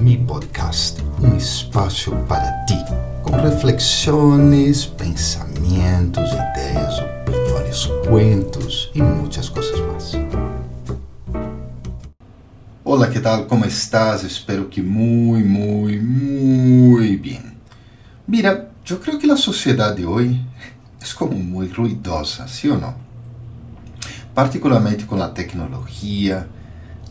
Mi Podcast, um espaço para ti, com reflexões, pensamentos, ideias, opiniões, cuentos e muitas coisas mais. Olá, que tal? Como estás? Espero que muito, muito, muito bem. Mira, eu creio que a sociedade hoje é como muito ruidosa, sim ou não? Particularmente com a tecnologia,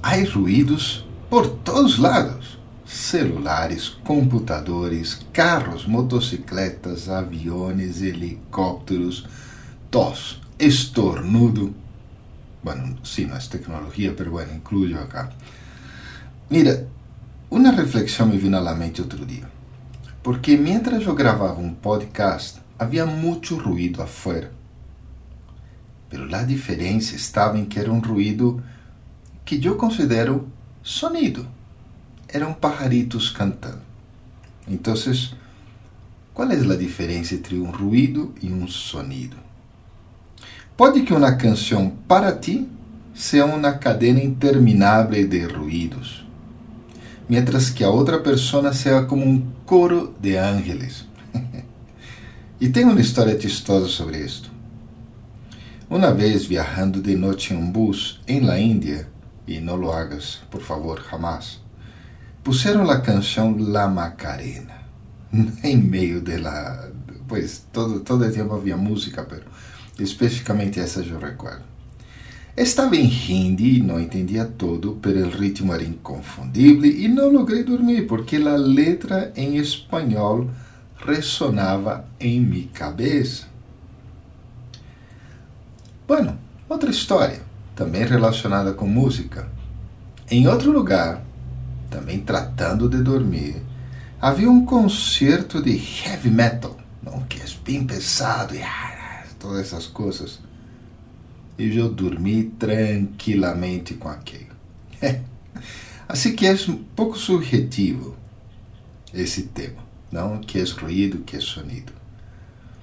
há ruídos por todos lados: celulares, computadores, carros, motocicletas, aviões, helicópteros, tos, estornudo. Bueno, sí, no es tecnología, pero bueno, incluyo acá. Mira, uma reflexão me vino à mente outro dia. Porque mientras eu gravava um podcast, havia muito ruído afuera. Pero a diferença estava em que era um ruído que eu considero sonido. Eram pajaritos cantando. Então, qual é a diferença entre um ruído e um sonido? Pode que uma canção para ti seja uma cadeia interminável de ruídos, mientras que a outra pessoa seja como um coro de ángeles. e tem uma história chistosa sobre isto. Uma vez viajando de noite em um bus em la Índia, e não lo hagas, por favor, jamás. Puseram a canção La Macarena em meio de la, pues todo todo el tiempo havia música, pero especificamente essa eu recuerdo. Estava em hindi, não entendia todo, pero o ritmo era inconfundível e não logrei dormir porque a letra em espanhol ressonava em minha cabeça. Bueno, outra história também relacionada com música. Em outro lugar, também tratando de dormir, havia um concerto de heavy metal, não que é bem pesado e todas essas coisas. E eu dormi tranquilamente com aquilo. assim que é um pouco subjetivo esse tema, não que é ruído, que é sonido.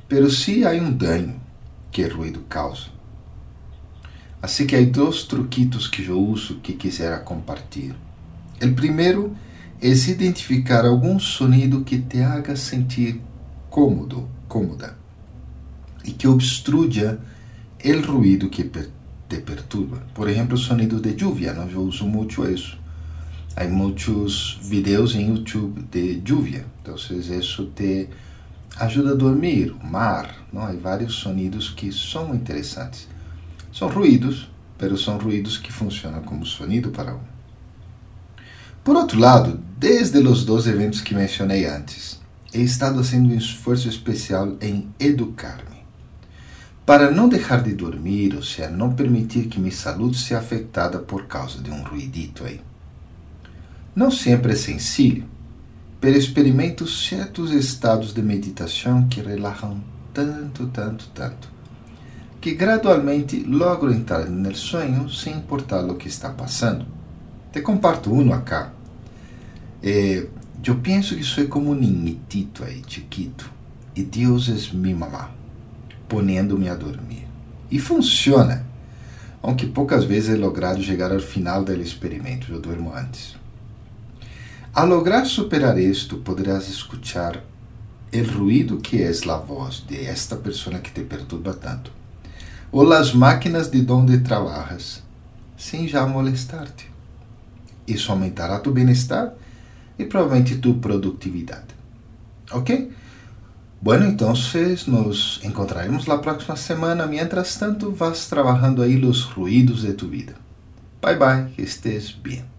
Pero sim há um dano que o ruído causa. Assim que há dois truquitos que eu uso que quisera compartilhar. O primeiro é identificar algum sonido que te haga sentir cômodo, cômoda e que obstruya o ruído que te perturba. Por exemplo, sonido de lluvia, não? eu uso muito isso. Há muitos vídeos em YouTube de lluvia, então isso te ajuda a dormir. O mar, não? há vários sonidos que são interessantes. São ruídos, pero são ruídos que funcionam como sonido para um. Por outro lado, desde os dois eventos que mencionei antes, he estado fazendo um esforço especial em educar-me, para não deixar de dormir, ou seja, não permitir que minha saúde seja afetada por causa de um ruidito aí. Não sempre é sencillo, pero experimento certos estados de meditação que relaxam tanto, tanto, tanto que gradualmente logro entrar no sonho sem importar o que está passando. Te comparto um acá. Eh, eu penso que sou como um niñitito aí, chiquito, e Deus é minha mamá, ponendo-me a dormir. E funciona, aunque poucas vezes he logrado chegar ao final do experimento, eu durmo antes. Al lograr superar isto, poderás escuchar o ruído que é a voz de esta pessoa que te perturba tanto ou las máquinas de donde trabajas, sem já molestar-te. Isso aumentará tu bem-estar e provavelmente tu produtividade. Ok? Bueno, entonces nos encontraremos la próxima semana. Mientras tanto, vas trabajando aí los ruídos de tu vida. Bye bye, que estés bien.